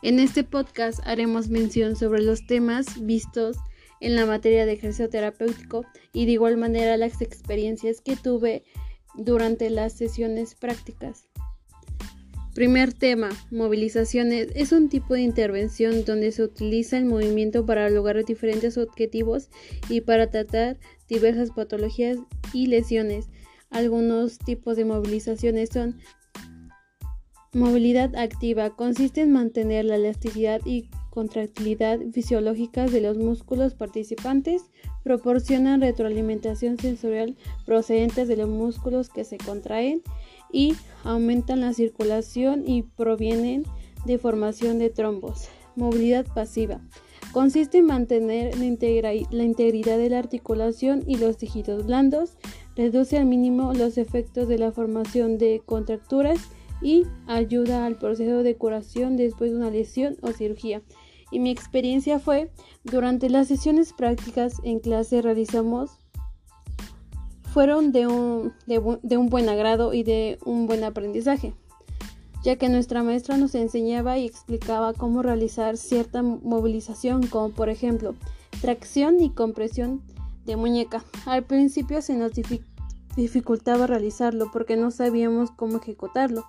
En este podcast haremos mención sobre los temas vistos en la materia de ejercicio terapéutico y de igual manera las experiencias que tuve durante las sesiones prácticas. Primer tema, movilizaciones. Es un tipo de intervención donde se utiliza el movimiento para lograr diferentes objetivos y para tratar diversas patologías y lesiones. Algunos tipos de movilizaciones son Movilidad activa consiste en mantener la elasticidad y contractilidad fisiológicas de los músculos participantes, proporcionan retroalimentación sensorial procedentes de los músculos que se contraen y aumentan la circulación y provienen de formación de trombos. Movilidad pasiva consiste en mantener la, integridad de la articulación y los tejidos blandos, reduce al mínimo los efectos de la formación de contracturas y ayuda al proceso de curación después de una lesión o cirugía. Y mi experiencia fue, durante las sesiones prácticas en clase realizamos, fueron de un, de, un buen agrado y de un buen aprendizaje, ya que nuestra maestra nos enseñaba y explicaba cómo realizar cierta movilización, como por ejemplo tracción y compresión de muñeca. Al principio se nos dificultaba realizarlo porque no sabíamos cómo ejecutarlo,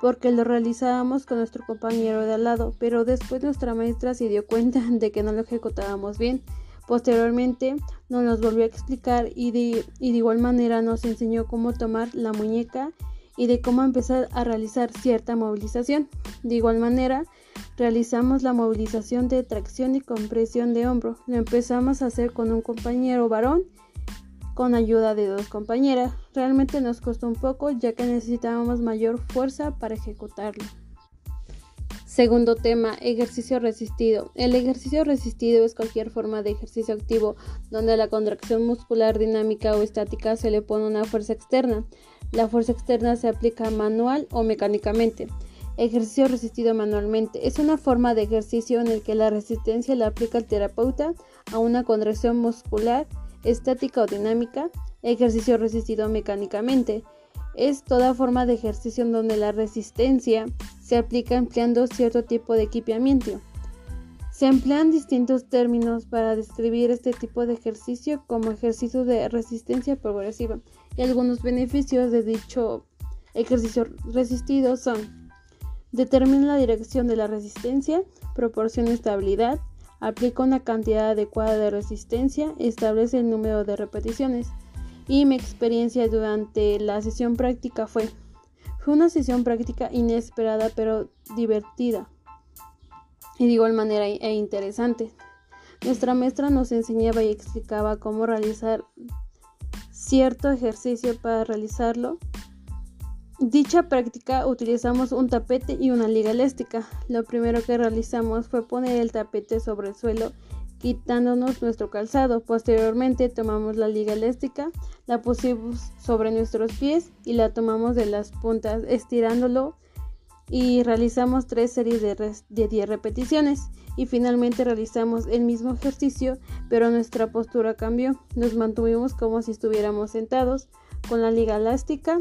porque lo realizábamos con nuestro compañero de al lado, pero después nuestra maestra se dio cuenta de que no lo ejecutábamos bien. Posteriormente nos los volvió a explicar y de, y de igual manera nos enseñó cómo tomar la muñeca y de cómo empezar a realizar cierta movilización. De igual manera, realizamos la movilización de tracción y compresión de hombro. Lo empezamos a hacer con un compañero varón con ayuda de dos compañeras. Realmente nos costó un poco ya que necesitábamos mayor fuerza para ejecutarlo. Segundo tema, ejercicio resistido. El ejercicio resistido es cualquier forma de ejercicio activo donde a la contracción muscular dinámica o estática se le pone una fuerza externa. La fuerza externa se aplica manual o mecánicamente. Ejercicio resistido manualmente es una forma de ejercicio en el que la resistencia la aplica el terapeuta a una contracción muscular estática o dinámica, ejercicio resistido mecánicamente. Es toda forma de ejercicio en donde la resistencia se aplica empleando cierto tipo de equipamiento. Se emplean distintos términos para describir este tipo de ejercicio como ejercicio de resistencia progresiva y algunos beneficios de dicho ejercicio resistido son determina la dirección de la resistencia, proporciona estabilidad, aplica una cantidad adecuada de resistencia, establece el número de repeticiones. Y mi experiencia durante la sesión práctica fue, fue una sesión práctica inesperada pero divertida y de igual manera e interesante. Nuestra maestra nos enseñaba y explicaba cómo realizar cierto ejercicio para realizarlo Dicha práctica utilizamos un tapete y una liga elástica. Lo primero que realizamos fue poner el tapete sobre el suelo quitándonos nuestro calzado. Posteriormente tomamos la liga elástica, la pusimos sobre nuestros pies y la tomamos de las puntas estirándolo y realizamos tres series de 10 repeticiones y finalmente realizamos el mismo ejercicio pero nuestra postura cambió. Nos mantuvimos como si estuviéramos sentados con la liga elástica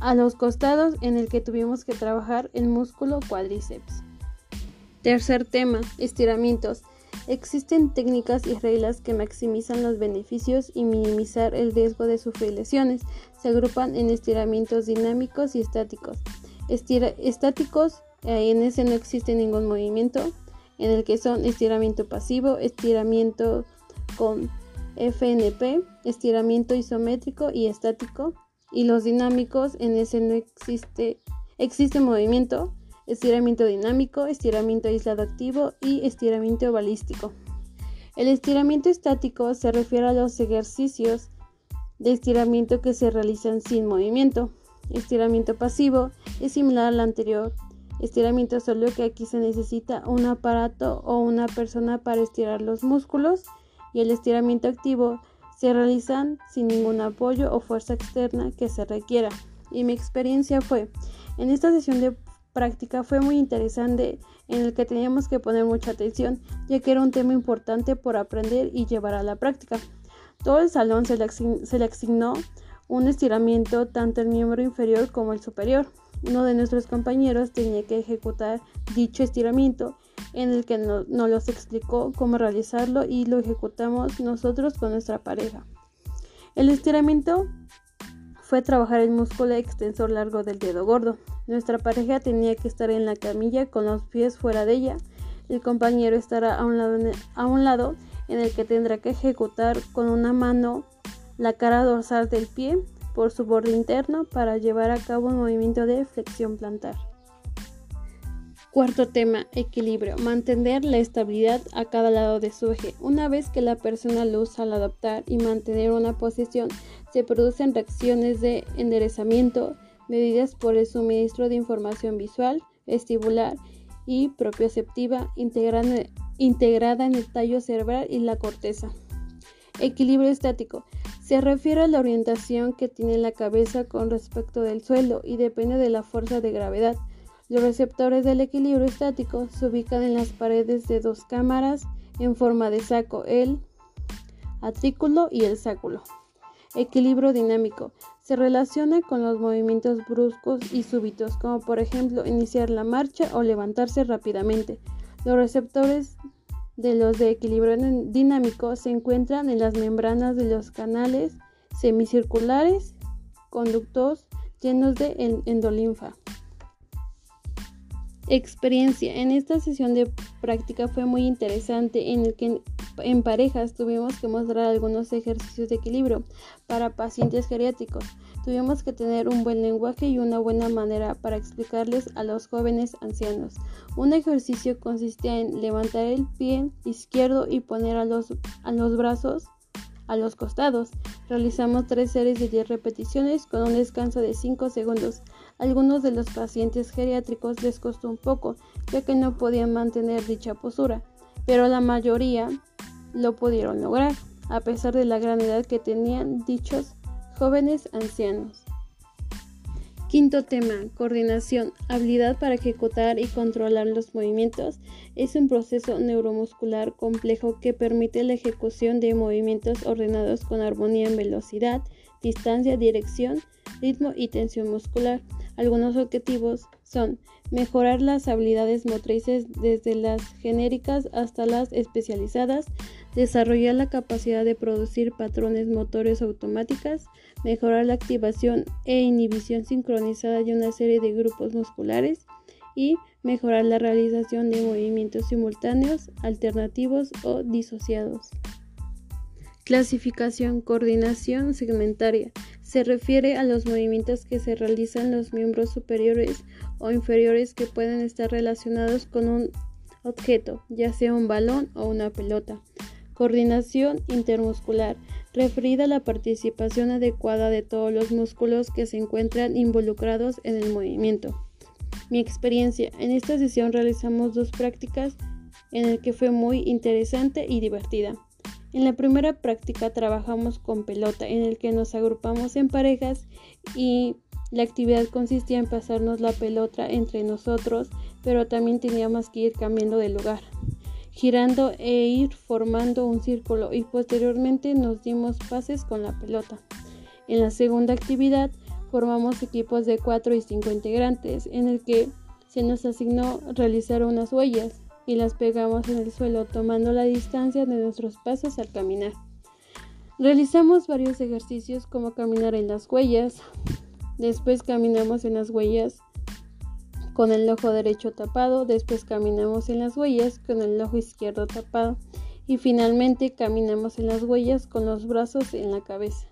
a los costados en el que tuvimos que trabajar el músculo cuádriceps. Tercer tema, estiramientos. Existen técnicas y reglas que maximizan los beneficios y minimizar el riesgo de sufrir lesiones. Se agrupan en estiramientos dinámicos y estáticos. estáticos, eh, en ese no existe ningún movimiento, en el que son estiramiento pasivo, estiramiento con FNP, estiramiento isométrico y estático y los dinámicos en ese no existe existe movimiento, estiramiento dinámico, estiramiento aislado activo y estiramiento balístico. El estiramiento estático se refiere a los ejercicios de estiramiento que se realizan sin movimiento. Estiramiento pasivo es similar al anterior. Estiramiento solo que aquí se necesita un aparato o una persona para estirar los músculos y el estiramiento activo se realizan sin ningún apoyo o fuerza externa que se requiera. Y mi experiencia fue, en esta sesión de práctica fue muy interesante en el que teníamos que poner mucha atención, ya que era un tema importante por aprender y llevar a la práctica. Todo el salón se le, asignó un estiramiento tanto el miembro inferior como el superior. Uno de nuestros compañeros tenía que ejecutar dicho estiramiento en el que nos no los explicó cómo realizarlo y lo ejecutamos nosotros con nuestra pareja. El estiramiento fue trabajar el músculo extensor largo del dedo gordo. Nuestra pareja tenía que estar en la camilla con los pies fuera de ella. El compañero estará a un lado, a un lado en el que tendrá que ejecutar con una mano la cara dorsal del pie por su borde interno para llevar a cabo un movimiento de flexión plantar. Cuarto tema, equilibrio. Mantener la estabilidad a cada lado de su eje. Una vez que la persona lo usa al adaptar y mantener una posición, se producen reacciones de enderezamiento medidas por el suministro de información visual, vestibular y propioceptiva integrada en el tallo cerebral y la corteza. Equilibrio estático. Se refiere a la orientación que tiene la cabeza con respecto del suelo y depende de la fuerza de gravedad. Los receptores del equilibrio estático se ubican en las paredes de dos cámaras en forma de saco, el atrículo y el sáculo. Equilibrio dinámico. Se relaciona con los movimientos bruscos y súbitos, como por ejemplo iniciar la marcha o levantarse rápidamente. Los receptores de los de equilibrio dinámico se encuentran en las membranas de los canales semicirculares, conductos llenos de endolinfa. Experiencia. En esta sesión de práctica fue muy interesante en el que en parejas tuvimos que mostrar algunos ejercicios de equilibrio para pacientes geriátricos. Tuvimos que tener un buen lenguaje y una buena manera para explicarles a los jóvenes ancianos. Un ejercicio consistía en levantar el pie izquierdo y poner a los, a los brazos a los costados. Realizamos tres series de 10 repeticiones con un descanso de 5 segundos. Algunos de los pacientes geriátricos les costó un poco, ya que no podían mantener dicha postura, pero la mayoría lo pudieron lograr, a pesar de la gran edad que tenían dichos jóvenes ancianos. Quinto tema, coordinación, habilidad para ejecutar y controlar los movimientos. Es un proceso neuromuscular complejo que permite la ejecución de movimientos ordenados con armonía en velocidad, distancia, dirección, ritmo y tensión muscular. Algunos objetivos son mejorar las habilidades motrices desde las genéricas hasta las especializadas, desarrollar la capacidad de producir patrones motores automáticas, mejorar la activación e inhibición sincronizada de una serie de grupos musculares y mejorar la realización de movimientos simultáneos, alternativos o disociados. Clasificación, coordinación segmentaria. Se refiere a los movimientos que se realizan los miembros superiores o inferiores que pueden estar relacionados con un objeto, ya sea un balón o una pelota. Coordinación intermuscular, referida a la participación adecuada de todos los músculos que se encuentran involucrados en el movimiento. Mi experiencia, en esta sesión realizamos dos prácticas en el que fue muy interesante y divertida. En la primera práctica trabajamos con pelota, en el que nos agrupamos en parejas y la actividad consistía en pasarnos la pelota entre nosotros, pero también teníamos que ir cambiando de lugar, girando e ir formando un círculo y posteriormente nos dimos pases con la pelota. En la segunda actividad formamos equipos de 4 y 5 integrantes, en el que se nos asignó realizar unas huellas y las pegamos en el suelo tomando la distancia de nuestros pasos al caminar. Realizamos varios ejercicios como caminar en las huellas, después caminamos en las huellas con el ojo derecho tapado, después caminamos en las huellas con el ojo izquierdo tapado y finalmente caminamos en las huellas con los brazos en la cabeza.